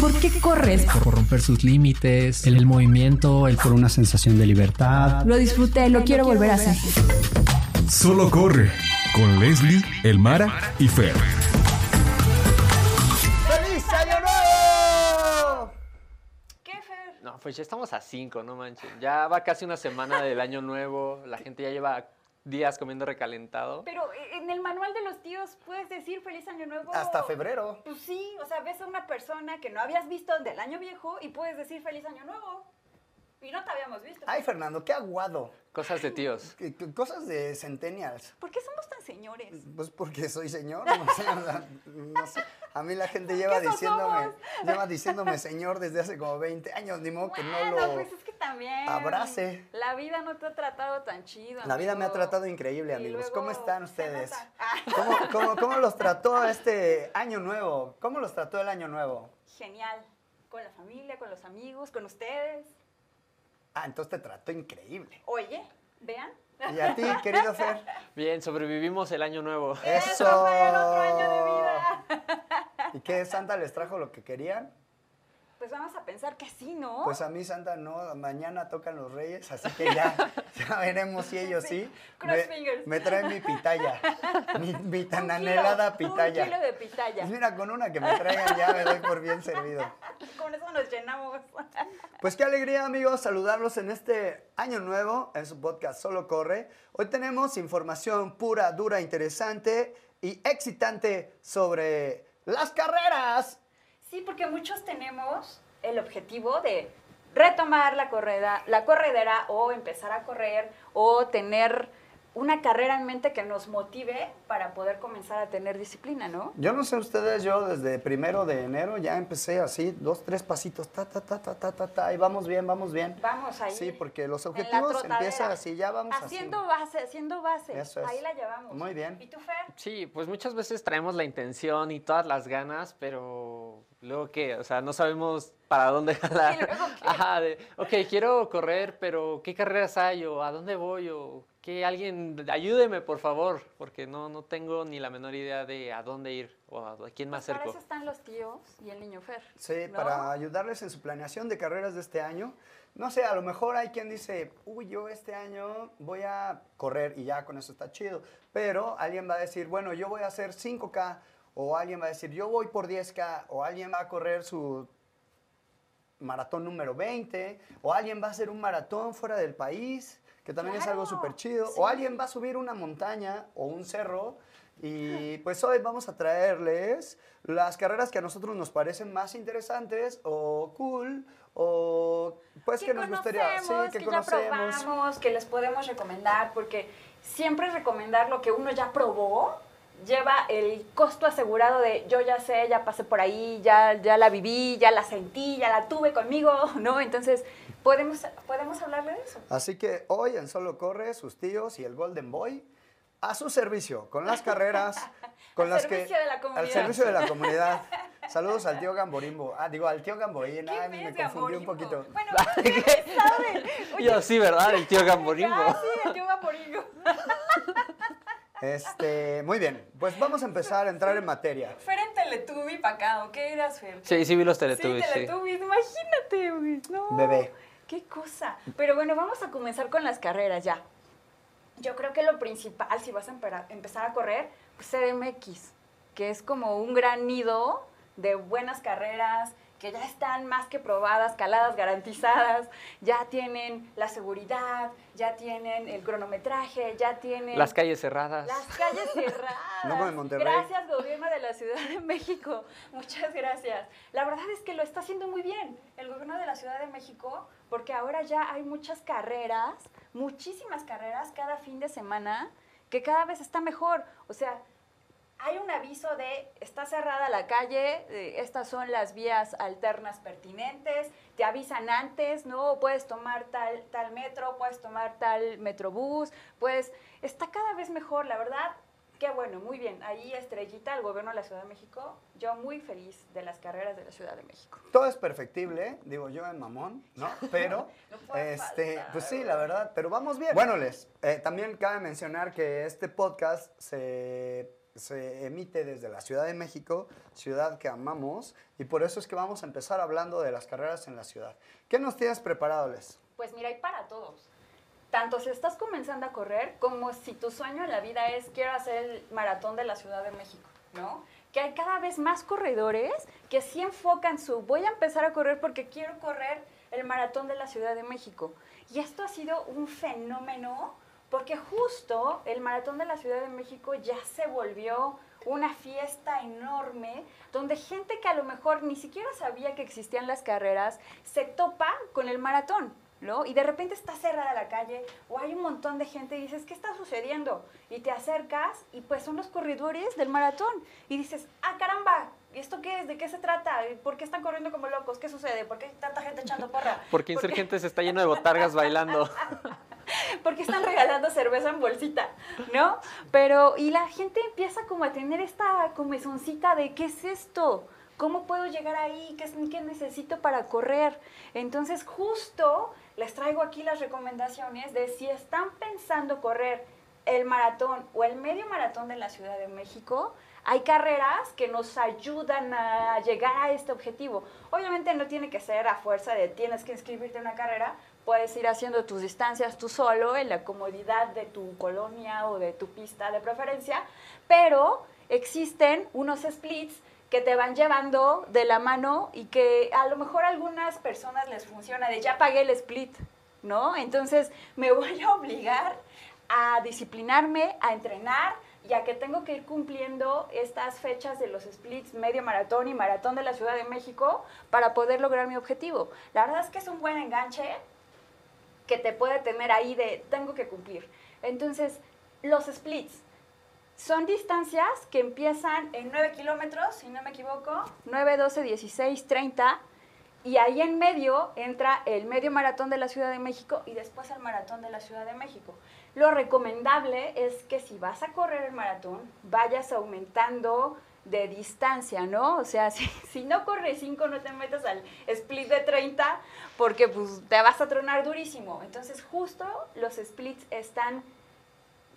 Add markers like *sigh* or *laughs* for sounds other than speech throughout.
¿Por qué corres? Por romper sus límites, el, el movimiento, el por una sensación de libertad. Lo disfruté, lo quiero volver a hacer. Solo corre con Leslie, Elmara y Fer. ¡Feliz Año Nuevo! ¿Qué, Fer? No, pues ya estamos a 5, no manches. Ya va casi una semana del año nuevo. La gente ya lleva días comiendo recalentado. Pero eh, en el manual de los tíos puedes decir feliz año nuevo. Hasta febrero. Pues sí, o sea, ves a una persona que no habías visto del año viejo y puedes decir feliz año nuevo. Y no te habíamos visto. Ay, Fernando, qué aguado. Cosas de tíos. Cosas de centennials. ¿Por qué somos tan señores? Pues porque soy señor, no sé, *laughs* o sea, no sé. A mí la gente lleva diciéndome, somos? lleva diciéndome señor desde hace como 20 años, ni modo que no lo... pues es que también. abrace. La vida no te ha tratado tan chido. La vida me ha tratado increíble, Y amigos. ¿Cómo están ustedes? Ah, ¿Cómo, cómo, cómo los trató *laughs* este año nuevo? ¿Cómo los trató el año nuevo? Genial. Con la familia, con los amigos, con ustedes. Ah, entonces te trató increíble. Oye, vean. ¿Y a ti, querido Fer? Bien, sobrevivimos el año nuevo. ¡Eso! fue el otro año de vida. ¿Y qué? ¿Santa les trajo lo que querían? Pues vamos a pensar que sí, ¿no? Pues a mí Santa no, mañana tocan los reyes, así que ya, *laughs* ya veremos si ellos sí. cross me, fingers. me traen mi pitaya, mi, *laughs* mi tan anhelada kilo, pitaya. Un kilo de pitaya. Pues mira, con una que me traigan ya me doy por bien servido. *laughs* Con eso nos llenamos. Pues qué alegría amigos saludarlos en este año nuevo en su podcast Solo Corre. Hoy tenemos información pura, dura, interesante y excitante sobre las carreras. Sí, porque muchos tenemos el objetivo de retomar la correda, la corredera o empezar a correr o tener una carrera en mente que nos motive para poder comenzar a tener disciplina, ¿no? Yo no sé ustedes, yo desde primero de enero ya empecé así, dos, tres pasitos, ta, ta, ta, ta, ta, ta, ta, y vamos bien, vamos bien. Vamos ahí. Sí, porque los objetivos empiezan así, ya vamos Haciendo así. base, haciendo base. Eso es. Ahí la llevamos. Muy bien. ¿Y tú, Fer? Sí, pues muchas veces traemos la intención y todas las ganas, pero luego qué, o sea, no sabemos para dónde *laughs* jalar. ¿Y luego qué? Ajá, de, ok, quiero correr, pero ¿qué carreras hay o a dónde voy o que alguien ayúdeme, por favor, porque no, no tengo ni la menor idea de a dónde ir o a, a quién me Pues para acerco. eso están los tíos y el niño Fer. Sí, ¿no? para ayudarles en su planeación de carreras de este año. No sé, a lo mejor hay quien dice, uy, yo este año voy a correr y ya con eso está chido. Pero alguien va a decir, bueno, yo voy a hacer 5K. O alguien va a decir, yo voy por 10K. O alguien va a correr su maratón número 20. O alguien va a hacer un maratón fuera del país, que también es algo súper chido. sí. O alguien va a subir una montaña o un cerro. Y pues hoy vamos a traerles las carreras que a nosotros nos parecen más interesantes o cool o pues que, nos gustaría, sí, que, ya conocemos. probamos, que les podemos recomendar, porque siempre recomendar lo que uno ya probó lleva el costo asegurado de yo ya sé, ya pasé por ahí, ya, ya la viví, ya la sentí, ya la tuve conmigo, *laughs* ¿no? Entonces, podemos, podemos hablarle de eso. Así que hoy en Solo Corre, sus tíos y el Golden Boy a su servicio con las carreras *laughs* con Al las servicio que de la comunidad. al servicio de la comunidad. *laughs* Saludos al tío Gamborimbo. Ah, digo al tío Gamboín. ¿Qué Ay, me confundí un poquito. Bueno, *laughs* ¿qué sabe? Oye, Yo sí, ¿verdad? El tío Gamborimbo. ah, sí, el tío Gamborimbo. Este, muy bien. Pues vamos a empezar a entrar en materia. Fer en Teletubby para acá, ¿o qué eras, Fer? Sí, sí vi los Sí, Teletubbies, sí. Teletubbies, imagínate, güey. No. Bebé. Qué cosa. Pero bueno, vamos a comenzar con las carreras ya. Yo creo que lo principal, si vas a empezar a correr, pues CDMX, que es como un gran nido de buenas carreras que ya están más que probadas, caladas, garantizadas, ya tienen la seguridad, ya tienen el cronometraje, ya tienen... Las calles cerradas. Las calles cerradas. No en Monterrey. Gracias, gobierno de la Ciudad de México. Muchas gracias. La verdad es que lo está haciendo muy bien el gobierno de la Ciudad de México, porque ahora ya hay muchas carreras, muchísimas carreras cada fin de semana, que cada vez está mejor. O sea, hay un aviso de está cerrada la calle, eh, estas son las vías alternas pertinentes, te avisan antes, ¿no? Puedes tomar tal, tal metro, puedes tomar tal metrobús, pues está cada vez mejor, la verdad. Qué bueno, muy bien. Ahí estrellita al gobierno de la Ciudad de México. Yo muy feliz de las carreras de la Ciudad de México. Todo es perfectible, digo yo en mamón, ¿no? Pero, *laughs* No este, faltar. pues sí, la verdad, pero vamos bien. Bueno, les, eh, también cabe mencionar que este podcast se se emite desde la Ciudad de México, ciudad que amamos, y por eso es que vamos a empezar hablando de las carreras en la ciudad. ¿Qué nos tienes preparado, Les? Pues mira, hay para todos. Tanto si estás comenzando a correr como si tu sueño en la vida es quiero hacer el maratón de la Ciudad de México, ¿no? Que hay cada vez más corredores que sí enfocan su voy a empezar a correr porque quiero correr el maratón de la Ciudad de México. Y esto ha sido un fenómeno porque justo el maratón de la Ciudad de México ya se volvió una fiesta enorme donde gente que a lo mejor ni siquiera sabía que existían las carreras se topa con el maratón. ¿no? Y de repente está cerrada la calle o hay un montón de gente y dices, ¿qué está sucediendo? Y te acercas y pues son los corredores del maratón. Y dices, ah, caramba, ¿y esto qué es? ¿De qué se trata? ¿Por qué están corriendo como locos? ¿Qué sucede? ¿Por qué hay tanta gente echando porra? *laughs* Porque Insurgentes está lleno de botargas bailando. *laughs* *laughs* porque están regalando cerveza en bolsita, ¿no? Pero, y la gente empieza como a tener esta comezoncita de, ¿qué es esto? ¿Cómo puedo llegar ahí? ¿Qué, ¿Qué necesito para correr? Entonces, justo les traigo aquí las recomendaciones de si están pensando correr el maratón o el medio maratón de la Ciudad de México, hay carreras que nos ayudan a llegar a este objetivo. Obviamente no tiene que ser a fuerza de tienes que inscribirte en una carrera, puedes ir haciendo tus distancias tú solo en la comodidad de tu colonia o de tu pista de preferencia, pero existen unos splits que te van llevando de la mano y que a lo mejor a algunas personas les funciona de ya pagué el split, ¿no? Entonces me voy a obligar a disciplinarme, a entrenar, ya que tengo que ir cumpliendo estas fechas de los splits medio maratón y maratón de la Ciudad de México para poder lograr mi objetivo. La verdad es que es un buen enganche que te puede tener ahí de tengo que cumplir. Entonces, los splits, son distancias que empiezan en 9 kilómetros, si no me equivoco, 9, 12, 16, 30, y ahí en medio entra el medio maratón de la Ciudad de México y después el maratón de la Ciudad de México. Lo recomendable es que si vas a correr el maratón, vayas aumentando de distancia, ¿no? O sea, *laughs* si, si no corres 5, no te metas al split de 30 porque pues, te vas a tronar durísimo. Entonces, justo los splits están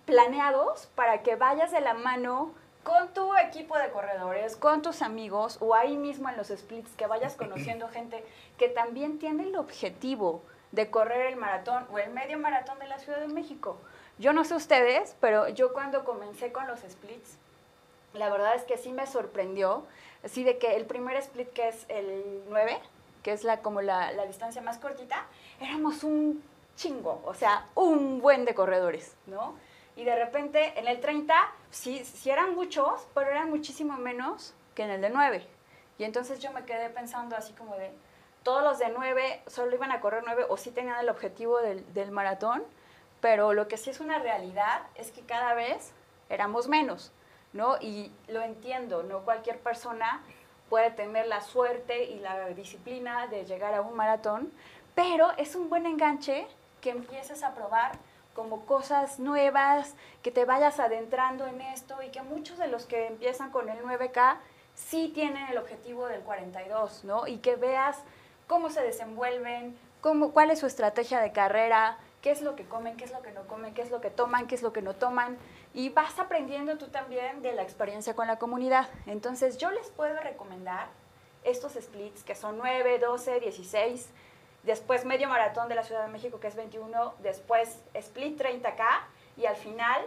planeados para que vayas de la mano con tu equipo de corredores, con tus amigos o ahí mismo en los splits que vayas *laughs* conociendo gente que también tiene el objetivo de correr el maratón o el medio maratón de la Ciudad de México. Yo no sé ustedes, pero yo cuando comencé con los splits, la verdad es que sí me sorprendió, así de que el primer split que es el 9, que es la, como la, distancia más cortita, éramos un chingo, o sea, un buen de corredores, ¿no? y de repente en el 30 sí, sí eran muchos, pero eran muchísimo menos que en el de 9. Y entonces yo me quedé pensando así como de, todos los de 9 solo iban a correr 9 o sí tenían el objetivo del, del maratón, pero lo que sí es una realidad es que cada vez éramos menos, ¿no? Y lo entiendo, no cualquier persona puede tener la suerte y la disciplina de llegar a un maratón, pero es un buen enganche que empieces a probar como cosas nuevas, que te vayas adentrando en esto y que muchos de los que empiezan con el 9K sí tienen el objetivo del 42, ¿no? Y que veas cómo se desenvuelven, cómo, cuál es su estrategia de carrera, qué es lo que comen, qué es lo que no comen, qué es lo que toman, qué es lo que no toman. Y vas aprendiendo tú también de la experiencia con la comunidad. Entonces yo les puedo recomendar estos splits que son 9, 12, 16 después medio maratón de la Ciudad de México, que es 21, después split 30K y al final,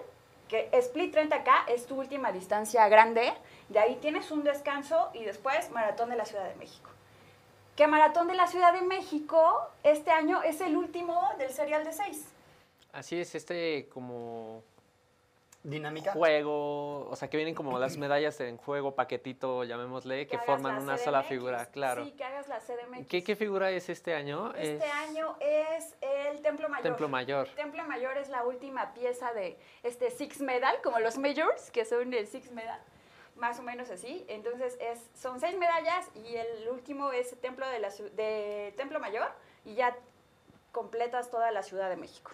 que split 30K es tu última distancia grande, de ahí tienes un descanso y después maratón de la Ciudad de México. Que maratón de la Ciudad de México este año es el último del serial de 6. Así es, este como dinámica. Juego, o sea, que vienen como las *clears throat* medallas en juego, paquetito, llamémosle, que, forman una sola figura, claro. Sí, que hagas la CDMX. ¿Qué, ¿Qué, figura es este año? Este año es el Templo Mayor. Templo Mayor. Templo Mayor es la última pieza de este Six Medal, como los Majors, que son el Six Medal, más o menos así. Entonces, es, son seis medallas y el último es Templo, de, la, de Templo Mayor y ya completas toda la Ciudad de México.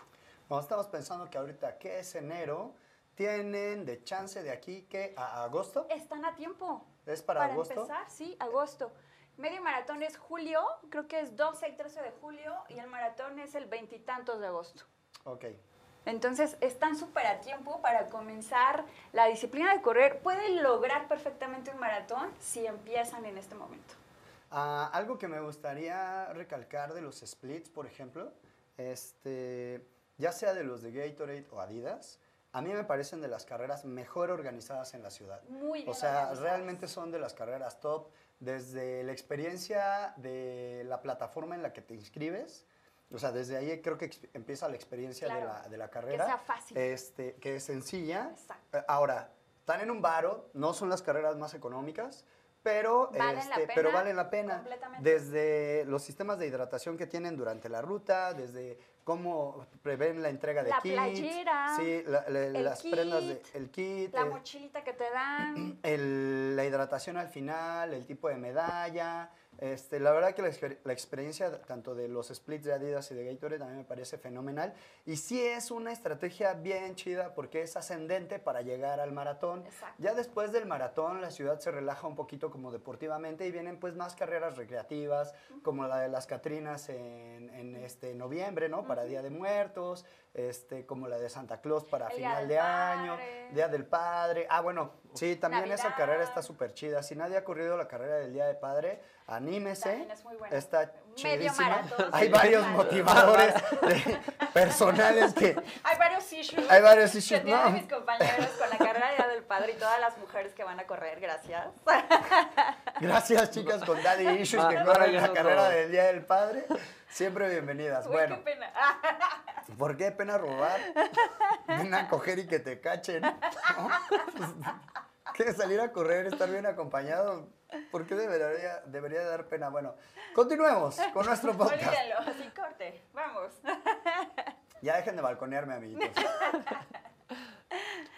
Bueno, estamos pensando que ahorita, que es enero, tienen de chance de aquí que a agosto. Están a tiempo. ¿Es para, agosto? Para empezar, sí, agosto. Medio maratón es julio, creo que es 12 y 13 de julio, y el maratón es el veintitantos de agosto. Ok. Entonces, están súper a tiempo para comenzar la disciplina de correr. Pueden lograr perfectamente un maratón si empiezan en este momento. Ah, algo que me gustaría recalcar de los splits, por ejemplo, este, ya sea de los de Gatorade o Adidas, a mí me parecen de las carreras mejor organizadas en la ciudad. Muy bien O sea, realmente son de las carreras top, desde la experiencia de la plataforma en la que te inscribes. O sea, desde ahí creo que empieza la experiencia de, la, de la carrera. sea fácil. Este, que es sencilla. Exacto. Eh, Ahora, están en un varo, no son las carreras más económicas, pero, Valen la este, pena, pero valen la pena. completamente. Desde los sistemas de hidratación que tienen durante la ruta, desde cómo prevén la entrega de La kits. playera, sí, la- la- el las prendas, de, kit, el kit, La eh, mochilita que te dan. el- la hidratación al final, el tipo de medalla. Este, la verdad que la, exper- la experiencia tanto de los splits de Adidas y de Gatorade también me parece fenomenal. Y sí es una estrategia bien chida porque es ascendente para llegar al maratón. Exacto. Ya después del maratón la ciudad se relaja un poquito como deportivamente y vienen pues más carreras recreativas como la de las Catrinas en, en, este noviembre, ¿no? Para Día de Muertos, este, como la de Santa Claus para El final de año. Día del Padre. Ah, bueno, sí, también esa carrera está súper chida. Si nadie ha corrido la carrera del Día de Padre, anímese. También es muy buena. Está Medio chidísima. maratón. *laughs* Hay varios motivadores de- personales que... *laughs* Hay varios issues. Hay varios que issues, tienen ¿no? mis compañeros con la carrera de Día del Padre y todas las mujeres que van a correr. Gracias. *laughs* Gracias, chicas, con Daddy Issues que no, corren la carrera del Día del Padre. Siempre bienvenidas. Uy, bueno, qué pena. ¿por qué pena robar? Ven a coger y que te cachen. ¿no? ¿Quieres salir a correr, estar bien acompañado? ¿Por qué debería, debería dar pena? Bueno, continuemos con nuestro *laughs* podcast. Olvídenlo, así corte. Vamos. *laughs* Ya dejen de balconearme, amiguitos.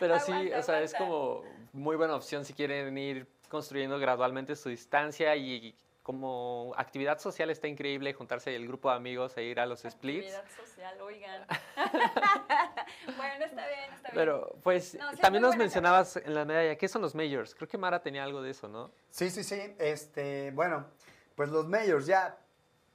Pero sí, Aguanta, o sea, es como muy buena opción si quieren ir construyendo gradualmente su distancia y como actividad social está increíble juntarse el grupo de amigos e ir a los splits. Actividad social, oigan. *laughs* bueno, está bien, está bien. Pero pues No, sí también nos mencionabas en la medalla, ¿qué son los majors? Creo que Mara tenía algo de eso, ¿no? Sí, sí, sí. Este, bueno, pues los majors ya.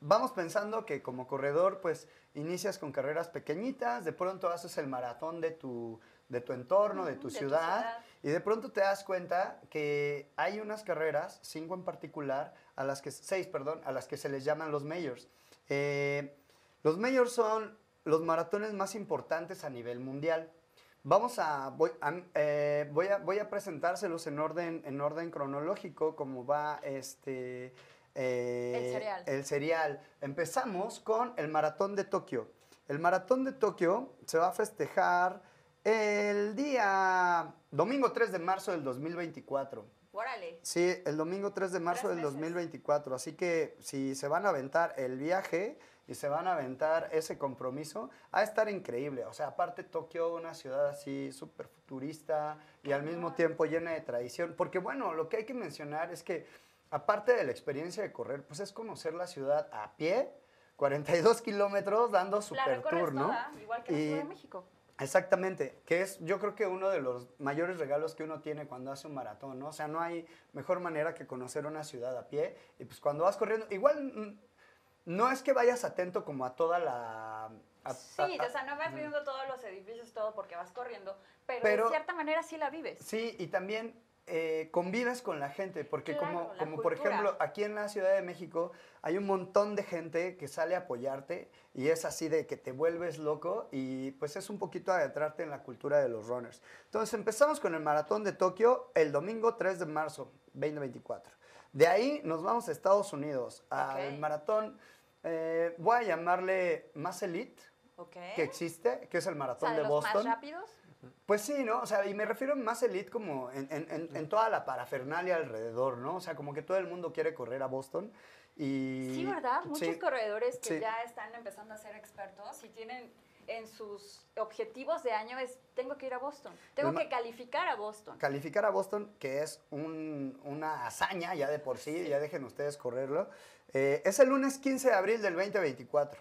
Vamos pensando que como corredor, pues inicias con carreras pequeñitas, de pronto haces el maratón de tu, de tu entorno, de tu de tu ciudad, ciudad. y de pronto te das cuenta que hay unas carreras, cinco en particular, a las que, seis, perdón, a las que se les llaman los majors. Eh, los majors son los maratones más importantes a nivel mundial. Vamos a voy, a, eh, voy a voy a presentárselos en orden en orden cronológico como va este eh, El serial. el serial. Empezamos con el maratón de Tokio. El maratón de Tokio se va a festejar el día domingo 3 de marzo del 2024. Órale. Sí, el domingo 3 de marzo del meses. 2024. Así que si se van a aventar el viaje y se van a aventar ese compromiso, va a estar increíble. O sea, aparte Tokio, una ciudad así súper futurista y al mismo tiempo llena de tradición. Porque bueno, lo que hay que mencionar es que aparte de la experiencia de correr, pues es conocer la ciudad a pie, 42 kilómetros dando super tour, ¿no? toda, igual que la Y- Ciudad de México. Exactamente, que es yo creo que uno de los mayores regalos que uno tiene cuando hace un maratón, ¿no? O sea, no hay mejor manera que conocer una ciudad a pie y pues cuando vas corriendo, igual mm, no es que vayas atento como a toda la... a- Sí, a- a- o sea, no vas viendo todos los edificios, todo porque vas corriendo, pero, Pero- de cierta manera sí la vives. Sí, y también eh, convives con la gente, porque Claro, como, como por ejemplo aquí en la Ciudad de México hay un montón de gente que sale a apoyarte y es así de que te vuelves loco y pues es un poquito adentrarte en la cultura de los runners. Entonces empezamos con el maratón de Tokio el domingo 3 de marzo 2024. De ahí nos vamos a Estados Unidos al maratón, eh, voy a llamarle más elite Ok. que existe, que es el o maratón sea, de los Boston. más rápidos. Pues sí, ¿no? O sea, y me refiero más elite como en, en- en- en toda la parafernalia alrededor, ¿no? O sea, como que todo el mundo quiere correr a Boston y... Sí, ¿verdad? Muchos sí. corredores que sí. ya están empezando a ser expertos y tienen en sus objetivos de año es, tengo que ir a Boston, tengo que calificar a Boston. Calificar a Boston, que es un- una hazaña ya de por sí, ya dejen ustedes correrlo, eh, es el lunes 15 de abril del 2024.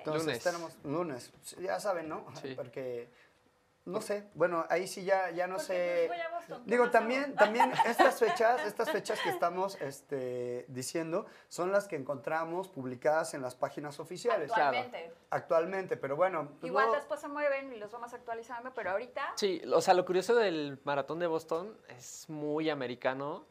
Entonces Lunes. tenemos lunes, ya saben, ¿no? Sí. Porque no sé, bueno, ahí sí ya, ya no Porque, sé. voy a Boston, ¿qué Digo, también, también *laughs* estas fechas, estas fechas que estamos este, diciendo son las que encontramos publicadas en las páginas oficiales Actualmente. actualmente, pero bueno, pues Igual después se mueven y los vamos actualizando, pero ahorita Sí, o sea, lo curioso del maratón de Boston es muy americano,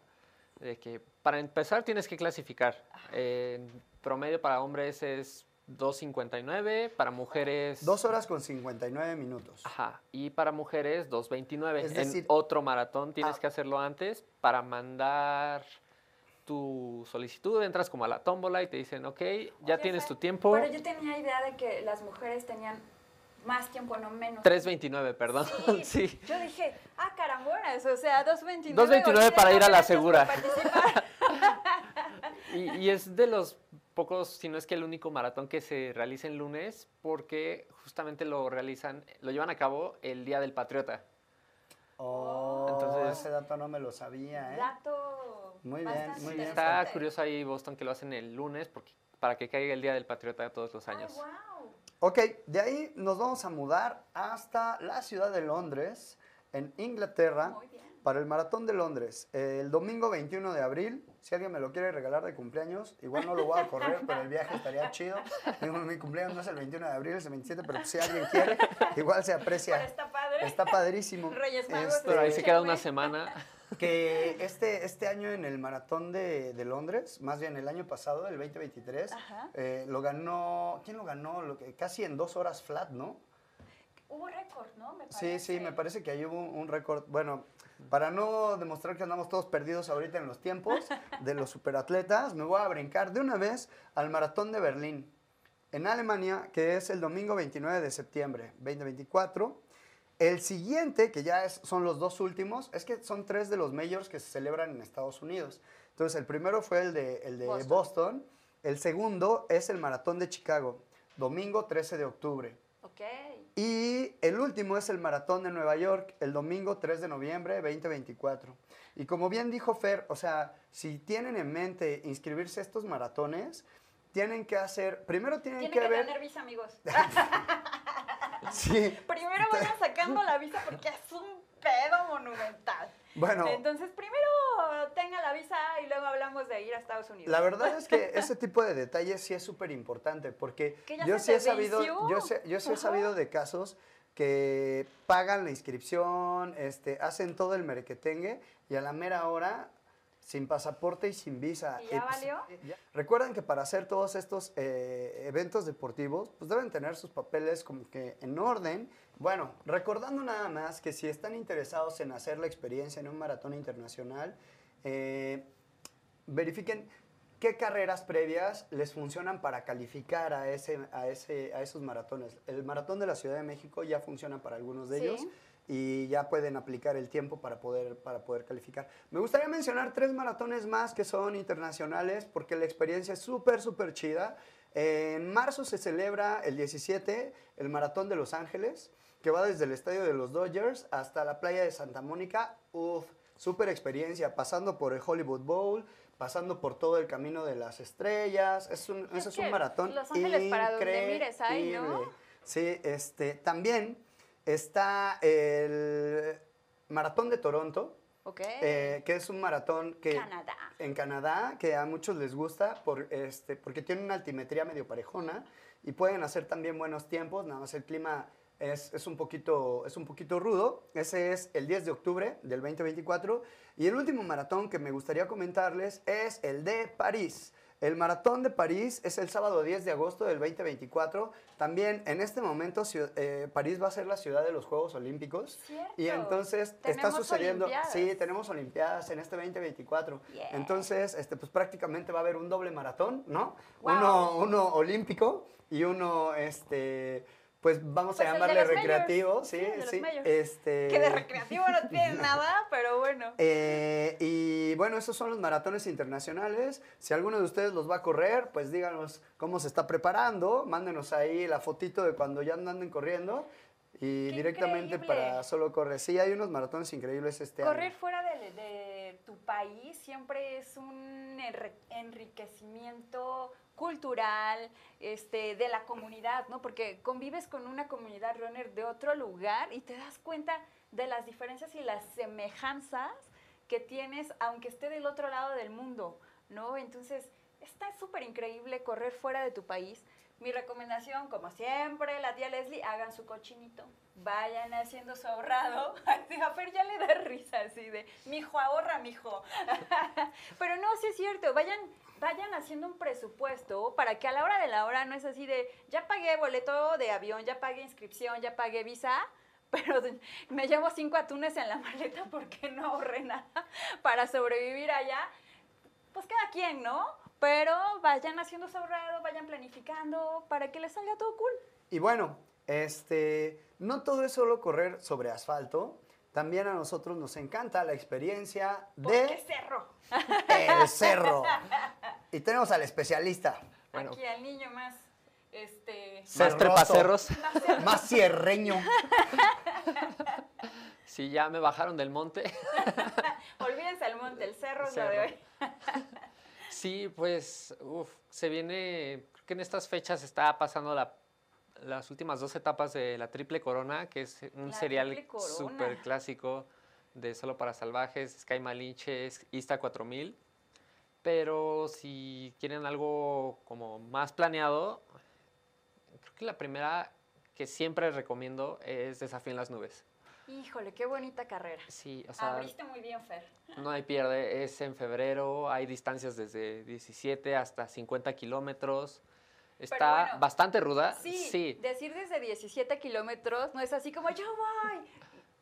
de que para empezar tienes que clasificar. En promedio para hombres es 2.59, para mujeres... dos horas con 59 minutos. Ajá, y para mujeres 2.29. Es en decir- otro maratón tienes Ah. que hacerlo antes para mandar tu solicitud, entras como a la tómbola y te dicen, ok, ya Oye, tienes tu tiempo. Pero yo tenía idea de que las mujeres tenían más tiempo, no menos. 3.29, perdón. Sí. *laughs* sí. Yo dije, ah, carambonas, o sea, 2.29. 2.29 para ir a la segura. *laughs* y es de los pocos, si no es que el único maratón que se realiza en lunes, porque justamente lo realizan, lo llevan a cabo el Día del Patriota. Oh, Entonces- ese dato no me lo sabía, ¿eh? Dato Muy bien, muy bien. Está curioso ahí Boston que lo hacen el lunes, porque para que caiga el Día del Patriota todos los Ay, años. wow. Ok, de ahí nos vamos a mudar hasta la ciudad de Londres, en Inglaterra, Muy bien. Para el Maratón de Londres. El domingo 21 de abril, si alguien me lo quiere regalar de cumpleaños, igual no lo voy a correr, pero el viaje estaría chido. Mi cumpleaños no es el 21 de abril, es el 27, pero si alguien quiere, igual se aprecia. Pero está padre. Está padrísimo. Reyes Magos, Este, Pero ahí se queda una semana. *laughs* que este, este año en el maratón de, de Londres, más bien el año pasado, el 2023, Ajá. eh, lo ganó, ¿quién lo ganó? Lo que, casi en dos horas flat, ¿no? Hubo récord, ¿no? Me Sí, sí, me parece. parece que ahí hubo un, un récord. Bueno, para no demostrar que andamos todos perdidos ahorita en los tiempos de los superatletas, me voy a brincar de una vez al maratón de Berlín, en Alemania, que es el domingo 29 de septiembre 2024. El siguiente, que ya es- son los dos últimos, es que son tres de los majors que se celebran en Estados Unidos. Entonces, el primero fue el de, el de Boston. Boston. El segundo es el maratón de Chicago, domingo 13 de octubre. Ok. Y el último es el Maratón de Nueva York, el domingo 3 de noviembre 2024. Y como bien dijo Fer, o sea, si tienen en mente inscribirse a estos maratones, tienen que hacer, primero tienen Tienen que, que ver... tener visa, amigos. *laughs* Sí, Primero vayan sacando la visa porque es un pedo monumental. bueno, Entonces, primero tenga la visa y luego hablamos de ir a Estados Unidos. la verdad es que *laughs* ese tipo de detalles sí es súper importante, porque yo sí he sabido, yo sé- yo sí he sabido de casos que pagan la inscripción, este, hacen todo el merequetengue y a la mera hora sin pasaporte y sin visa. ¿Y ya pues, valió? ya- Recuerden que para hacer todos estos eh, eventos deportivos, pues deben tener sus papeles como que en orden. Bueno, recordando nada más que si están interesados en hacer la experiencia en un maratón internacional, eh, verifiquen qué carreras previas les funcionan para calificar a, ese, a, ese, a esos maratones. El maratón de la Ciudad de México ya funciona para algunos de Sí. ellos y ya pueden aplicar el tiempo para poder, para poder calificar. Me gustaría mencionar tres maratones más que son internacionales porque la experiencia es súper, súper chida. En marzo se celebra el 17 el Maratón de Los Ángeles, que va desde el estadio de los Dodgers hasta la playa de Santa Mónica. Uf, súper experiencia, pasando por el Hollywood Bowl, pasando por todo el camino de las estrellas. Es un, Es es un maratón Los Ángeles para donde increíble. mires hay, ¿no? Sí, este, también está el Maratón de Toronto, eh, que es un maratón que Canadá. en Canadá, que a muchos les gusta por, este, porque tiene una altimetría medio parejona y pueden hacer también buenos tiempos, nada más el clima es, es un, poquito, es un poquito rudo. Ese es el 10 de octubre del 2024. Y el último maratón que me gustaría comentarles es el de París. El maratón de París es el sábado 10 de agosto del 2024. También en este momento eh, París va a ser la ciudad de los Juegos Olímpicos. Cierto. Y entonces está sucediendo... Olimpiadas. Sí, tenemos Olimpiadas en este 2024. Yeah. Entonces, este, pues prácticamente va a haber un doble maratón, ¿no? Wow. Uno, uno olímpico y uno, este, pues vamos Pues a de llamarle recreativo, sí, Sí. Este, Que de recreativo no tiene nada, pero bueno. eh, y bueno, esos son los maratones internacionales. Si alguno de ustedes los va a correr, pues díganos cómo se está preparando. Mándenos ahí la fotito de cuando ya anden corriendo. Y ¡Qué directamente increíble! para solo correr. Sí, hay unos maratones increíbles este Correr año. fuera de, de tu país siempre es un enriquecimiento cultural, este, de la comunidad, ¿no? Porque convives con una comunidad runner de otro lugar y te das cuenta de las diferencias y las semejanzas que tienes, aunque esté del otro lado del mundo, ¿no? Entonces, está súper increíble correr fuera de tu país. Mi recomendación, como siempre, la tía Leslie, hagan su cochinito, vayan haciendo su ahorrado. *laughs* A Fer ya le da risa así de, mijo, ahorra, mijo. *laughs* Pero no, sí es cierto, vayan, vayan haciendo un presupuesto para que a la hora de la hora no es así de, ya pagué boleto de avión, ya pagué inscripción, ya pagué visa, *laughs* pero me llevo cinco atunes en la maleta porque no ahorré nada para sobrevivir allá. Pues cada quien, ¿no? Pero vayan haciendo su ahorrado, vayan planificando para que les salga todo cool. Y bueno, este, no todo es solo correr sobre asfalto. También a nosotros nos encanta la experiencia Porque de cerro. el *laughs* cerro. Y tenemos al especialista, Bueno. Aquí al niño más, este... Más Cerroso. trepacerros. más cierreño. *laughs* Sí, ya me bajaron del monte. *laughs* Olvídense el monte, el cerro es lo de Cerro. hoy. Sí, pues, uf, se viene, creo que en estas fechas está pasando la- las últimas dos etapas de la Triple Corona, que es un La serial súper clásico de Solo para Salvajes, Sky Malinches, Ista 4000. Pero si quieren algo como más planeado, creo que la primera que siempre recomiendo es Desafío en las Nubes. Híjole, qué bonita carrera. Sí, o sea, Abriste muy bien, Fer. no hay pierde, es en febrero, hay distancias desde 17 hasta 50 kilómetros. Está bueno, bastante ruda. Sí, Sí, decir desde 17 kilómetros no es así como yo voy.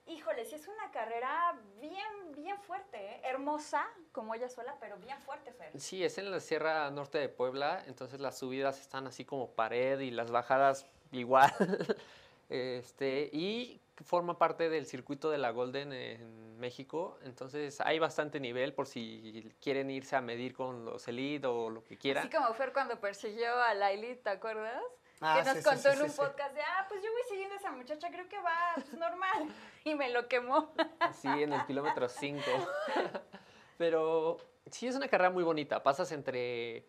Híjole, sí es una carrera bien, bien fuerte, ¿eh? hermosa como ella sola, pero bien fuerte, Fer. sí, es en la Sierra Norte de Puebla, entonces las subidas están así como pared y las bajadas igual. *laughs* este, y forma parte del circuito de la Golden en México, entonces hay bastante nivel por si quieren irse a medir con los Elite o lo que quieran. Así como Fer cuando persiguió a Laili, ¿te acuerdas? Ah, que nos sí, contó sí, en un sí. podcast de, ah, pues yo voy siguiendo a esa muchacha, creo que va pues, normal. Y me lo quemó. Sí, en el kilómetro 5. *laughs* Pero sí es una carrera muy bonita. Pasas entre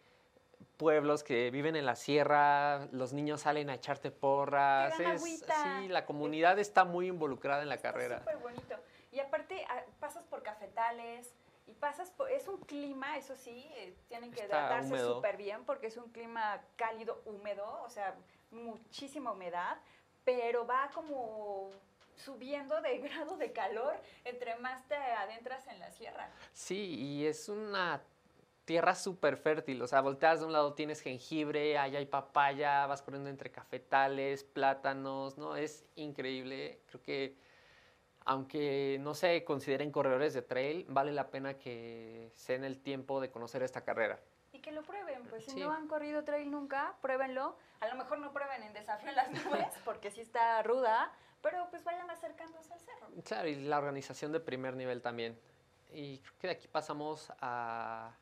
pueblos que viven en la sierra, los niños salen a echarte porras. Es- sí, la comunidad está muy involucrada en la Está carrera. súper bonito. Y aparte ah, pasas por cafetales y pasas por... Es un clima, eso sí, eh, tienen que Está húmedo. súper bien porque es un clima cálido, húmedo, o sea, muchísima humedad, pero va como subiendo de *laughs* grado de calor entre más te adentras en la sierra. Sí, y es una tierra súper fértil. O sea, volteas de un lado, tienes jengibre, allá hay papaya, vas corriendo entre cafetales, plátanos, ¿no? Es increíble. Creo que, aunque no se consideren corredores de trail, vale la pena que se den el tiempo de conocer esta carrera. Y que lo prueben, pues si Sí. no han corrido trail nunca, pruébenlo. A lo mejor no prueben en Desafío en las Nubes, *laughs* porque sí está ruda, pero pues vayan acercándose al cerro. Claro, y la organización de primer nivel también. Y creo que de aquí pasamos a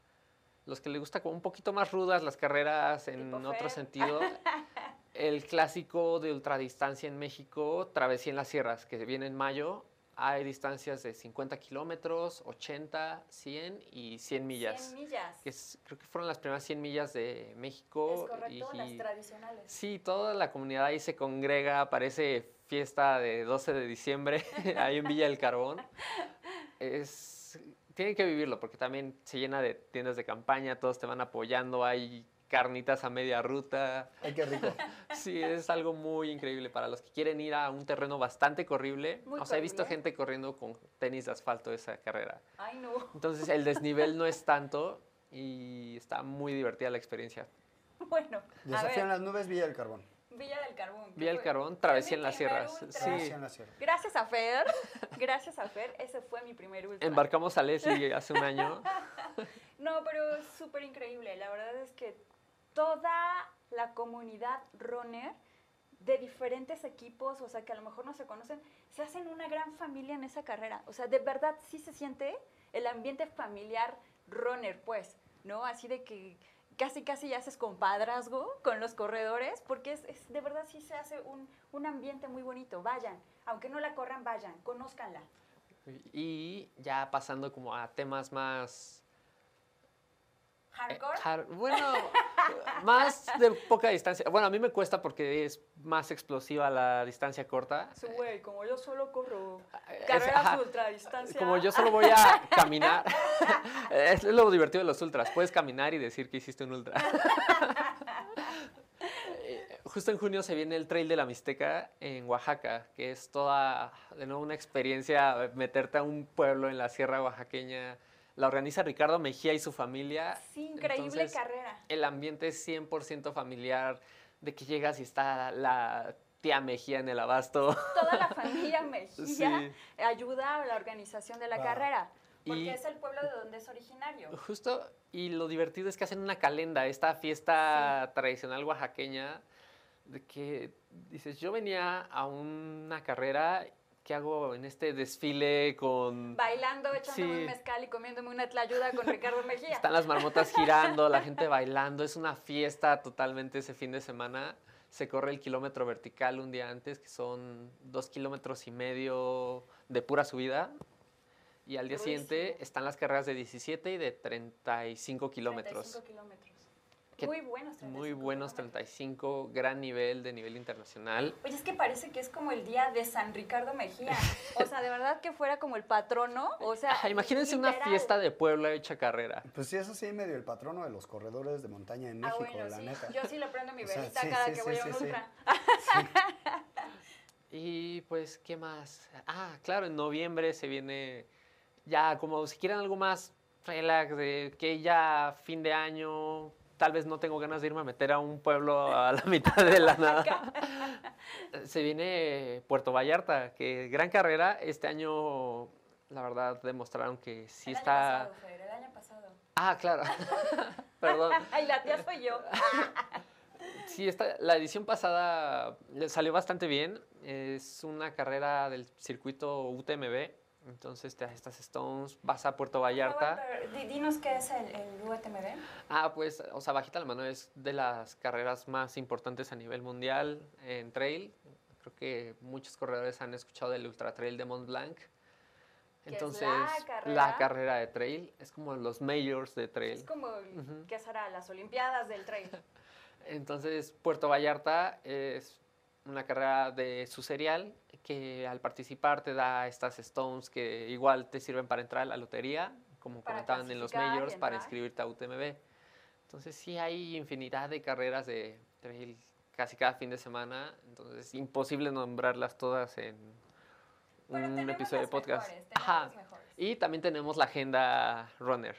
los que les gusta como un poquito más rudas las carreras en Tipo otro sentido. *laughs* El clásico de ultradistancia en México, Travesía en las Sierras, que viene en mayo. Hay distancias de 50 kilómetros, 80, 100 y 100 millas. 100 millas. Que es- creo que fueron las primeras 100 millas de México. Es correcto, las y- tradicionales. Sí, toda la comunidad ahí se congrega, parece fiesta de 12 de diciembre, *laughs* ahí en Villa del Carbón. Es, tienen que vivirlo porque también se llena de tiendas de campaña, todos te van apoyando, hay carnitas a media ruta. Ay, qué rico. *laughs* Sí, es algo muy increíble para los que quieren ir a un terreno bastante corrible. Muy o sea, he visto gente corriendo con tenis de asfalto esa carrera. Ay, no. Entonces el desnivel no es tanto y está muy divertida la experiencia. *laughs* Bueno, a Desafío en ver, las nubes, Villa del Carbón. Villa del Carbón. ¿qué Villa del? Carbón, travesía en las sierras. Sí. Travesía en la sierra. Gracias a Fer, *laughs* gracias a Fer, ese fue mi primer ultra. Embarcamos a Leslie hace un año. *laughs* No, pero es súper increíble. La verdad es que toda la comunidad runner de diferentes equipos, o sea, que a lo mejor no se conocen, se hacen una gran familia en esa carrera. O sea, de verdad sí se siente el ambiente familiar runner, pues, ¿no? Así de que casi, casi ya haces compadrazgo con los corredores, porque es, es- de verdad sí se hace un, un ambiente muy bonito. Vayan, aunque no la corran, vayan, conózcanla. Y ya pasando como a temas más... eh, Hardcore. har- bueno, Más de poca distancia. Bueno, a mí me cuesta porque es más explosiva la distancia corta. Su güey, como yo solo corro Es- carreras ajá. ultra distancia. Como yo solo voy a caminar. *laughs* es lo divertido de los ultras. Puedes caminar y decir que hiciste un ultra. *laughs* Justo en junio se viene el Trail de la Mixteca en Oaxaca, que es toda, de nuevo, una experiencia, meterte a un pueblo en la sierra oaxaqueña. La organiza Ricardo Mejía y su familia. Sí, increíble Entonces, carrera. El ambiente es 100% familiar, de que llegas y está la tía Mejía en el abasto. Toda la *laughs* familia Mejía Sí. ayuda a la organización de la Wow. carrera. Porque Y- es el pueblo de donde es originario. Justo, y lo divertido es que hacen una calenda, esta fiesta tradicional oaxaqueña, de que dices, yo venía a una carrera que hago en este desfile con... Bailando, echándome Sí. un mezcal y comiéndome una tlayuda con Ricardo Mejía. Están las marmotas *laughs* girando, la gente bailando, es una fiesta totalmente ese fin de semana. Se corre el kilómetro vertical un día antes, que son dos kilómetros y medio de pura subida. Y al día siguiente están las carreras de 17 y de 35 kilómetros. 35 kilómetros. Que- Muy buenos 35 Muy buenos kilómetros. 35, gran nivel de nivel internacional. Oye, es que parece que es como el día de San Ricardo Mejía. O sea, de verdad que fuera como el patrono. O sea, imagínense una fiesta de pueblo hecha carrera. Pues sí, eso sí, medio el patrono de los corredores de montaña en Ah, México, bueno, la sí. neta. Yo sí le prendo mi O sea, velita sí, cada sí, que sí, voy a un sí. ultra. Y pues, ¿qué más? Ah, claro, en noviembre se viene ya como si quieren algo más relax, de que ya fin de año, tal vez no tengo ganas de irme a meter a un pueblo a la mitad de la *laughs* nada. se viene Puerto Vallarta, que gran carrera. Este año, la verdad, demostraron que sí el está... año pasado, Fer, el año pasado. Ah, claro. *laughs* Perdón. Ay, la tía soy yo. *laughs* Sí, esta, la edición pasada le salió bastante bien. Es una carrera del circuito UTMB. Entonces te estas Stones, vas a Puerto Vallarta. Pero, di- Dinos qué es el, el UTMB. Ah, pues, o sea, bajita la mano es de las carreras más importantes a nivel mundial en trail. Creo que muchos corredores han escuchado del Ultra Trail de Mont Blanc. Entonces, la carrera. la carrera de trail es como los majors de trail. Es como, el- Ujú. ¿qué será? Las Olimpiadas del trail. *laughs* Entonces, Puerto Vallarta es una carrera de su serial que al participar te da estas stones que igual te sirven para entrar a la lotería, como Para comentaban en los majors, para inscribirte a UTMB. Entonces, sí hay infinidad de carreras de trail casi cada fin de semana, entonces imposible nombrarlas todas en Pero un episodio de podcast. mejores, Ajá. Y también tenemos la agenda runner.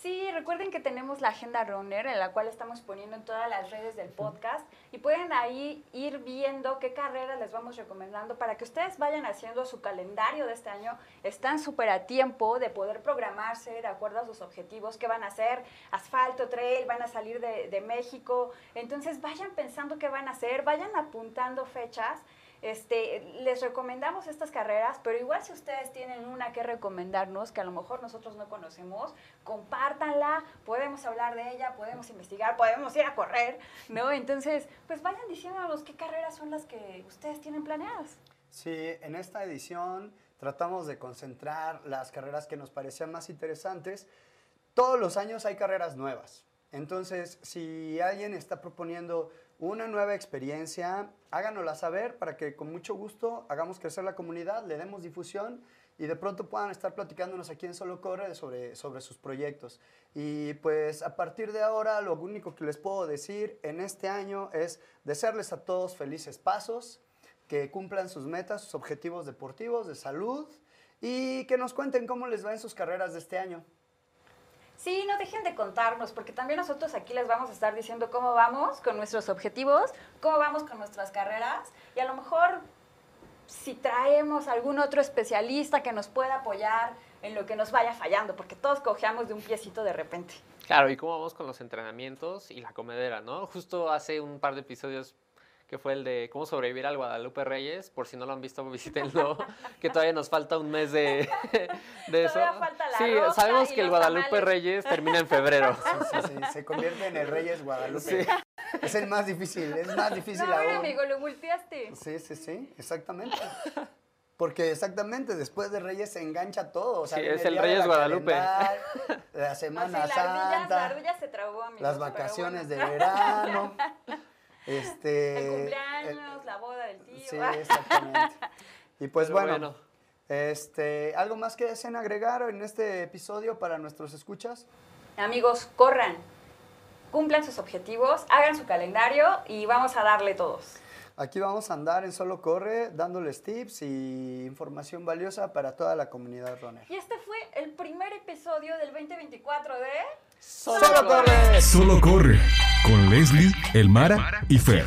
Sí, recuerden que tenemos la agenda runner en la cual estamos poniendo en todas las redes del podcast y pueden ahí ir viendo qué carreras les vamos recomendando para que ustedes vayan haciendo su calendario de este año. Están súper a tiempo de poder programarse de acuerdo a sus objetivos, qué van a hacer, asfalto, trail, van a salir de, de México. Entonces vayan pensando qué van a hacer, vayan apuntando fechas. Este, les recomendamos estas carreras, pero igual si ustedes tienen una que recomendarnos, que a lo mejor nosotros no conocemos, compártanla, podemos hablar de ella, podemos investigar, podemos ir a correr, ¿no? Entonces, pues vayan diciéndonos qué carreras son las que ustedes tienen planeadas. Sí, en esta edición tratamos de concentrar las carreras que nos parecían más interesantes. Todos los años hay carreras nuevas. Entonces, si alguien está proponiendo una nueva experiencia, háganosla saber para que con mucho gusto hagamos crecer la comunidad, le demos difusión y de pronto puedan estar platicándonos aquí en Solo Corre sobre, sobre sus proyectos. Y pues a partir de ahora, lo único que les puedo decir en este año es desearles a todos felices pasos, que cumplan sus metas, sus objetivos deportivos, de salud y que nos cuenten cómo les va en sus carreras de este año. Sí, no dejen de contarnos, porque también nosotros aquí les vamos a estar diciendo cómo vamos con nuestros objetivos, cómo vamos con nuestras carreras, y a lo mejor si traemos algún otro especialista que nos pueda apoyar en lo que nos vaya fallando, porque todos cojeamos de un piecito de repente. Claro, y cómo vamos con los entrenamientos y la comedera, ¿no? Justo hace un par de episodios que fue el de cómo sobrevivir al Guadalupe Reyes, por si no lo han visto, *laughs* visítenlo, que todavía nos falta un mes de, de eso. Todavía falta la sí, sabemos y que el Guadalupe tamales. Reyes termina en febrero. Sí, sí, sí, se convierte en el Reyes Guadalupe. Sí. Es el más difícil, es más difícil No, aún. amigo, lo multiaste. Sí, sí, sí, exactamente. Porque exactamente, después de Reyes se engancha todo. O sea, Sí, es el Reyes la Guadalupe. calendar, La Semana la ardilla, la Santa, ardilla se trabó, amigos. las vacaciones bueno. de verano. Este, El el- cumpleaños, la boda del tío. Sí, exactamente. Y pues Pero bueno, bueno. este, ¿algo más que deseen agregar en este episodio para nuestros escuchas? Amigos, corran, cumplan sus objetivos, hagan su calendario y vamos a darle todos. Aquí vamos a andar en Solo Corre dándoles tips y información valiosa para toda la comunidad runner. Y este fue el primer episodio del 2024 de... ¡Solo corre! Solo corre con Leslie, Elmara y Fer.